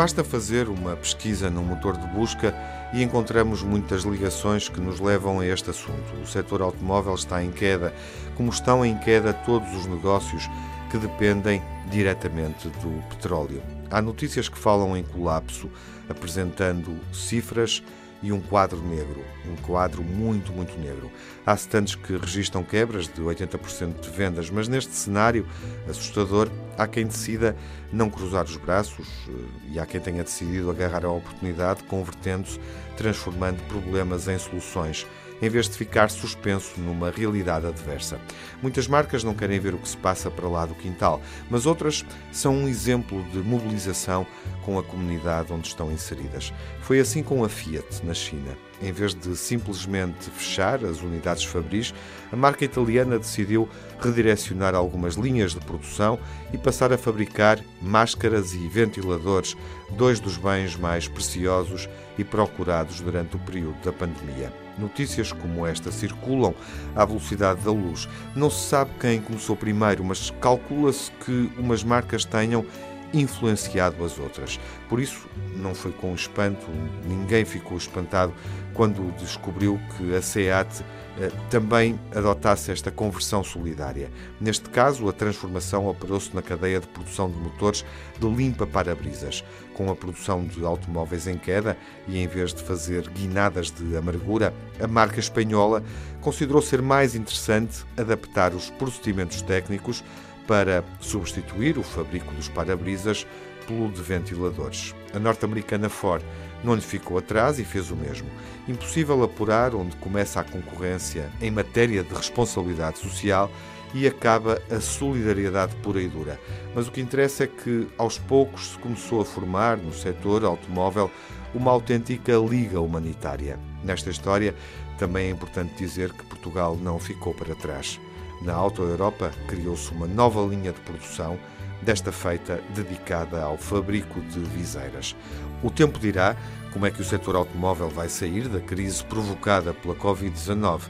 Basta fazer uma pesquisa no motor de busca e encontramos muitas ligações que nos levam a este assunto. O setor automóvel está em queda, como estão em queda todos os negócios que dependem diretamente do petróleo. Há notícias que falam em colapso, apresentando cifras e um quadro negro, um quadro muito, muito negro. Há stands que registram quebras de 80% de vendas, mas neste cenário assustador, há quem decida não cruzar os braços eh, e há quem tenha decidido agarrar a oportunidade, convertendo-se, transformando problemas em soluções em vez de ficar suspenso numa realidade adversa. Muitas marcas não querem ver o que se passa para lá do quintal, mas outras são um exemplo de mobilização com a comunidade onde estão inseridas. Foi assim com a Fiat na China. Em vez de simplesmente fechar as unidades Fabris, a marca italiana decidiu redirecionar algumas linhas de produção e passar a fabricar máscaras e ventiladores, dois dos bens mais preciosos e procurados durante o período da pandemia. Notícias como esta circulam à velocidade da luz. Não se sabe quem começou primeiro, mas calcula-se que umas marcas tenham influenciado as outras. Por isso, não foi com espanto, ninguém ficou espantado quando descobriu que a SEAT eh, também adotasse esta conversão solidária. Neste caso, a transformação operou-se na cadeia de produção de motores de limpa para-brisas. Com a produção de automóveis em queda e em vez de fazer guinadas de amargura, a marca espanhola considerou ser mais interessante adaptar os procedimentos técnicos para substituir o fabrico dos para-brisas pelo de ventiladores. A norte-americana Ford não lhe ficou atrás e fez o mesmo. Impossível apurar onde começa a concorrência em matéria de responsabilidade social e acaba a solidariedade pura e dura. Mas o que interessa é que, aos poucos, se começou a formar no setor automóvel uma autêntica liga humanitária. Nesta história, também é importante dizer que Portugal não ficou para trás. Na Auto Europa criou-se uma nova linha de produção, desta feita dedicada ao fabrico de viseiras. O tempo dirá como é que o setor automóvel vai sair da crise provocada pela Covid-19,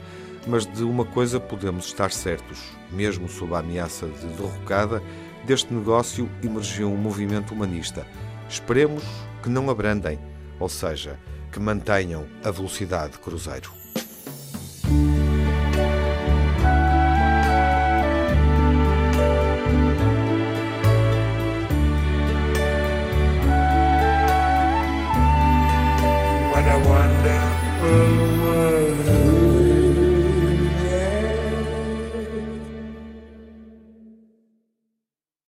mas de uma coisa podemos estar certos: mesmo sob a ameaça de derrocada, deste negócio emergiu um movimento humanista. Esperemos que não abrandem, ou seja, que mantenham a velocidade cruzeiro. a wonderful world.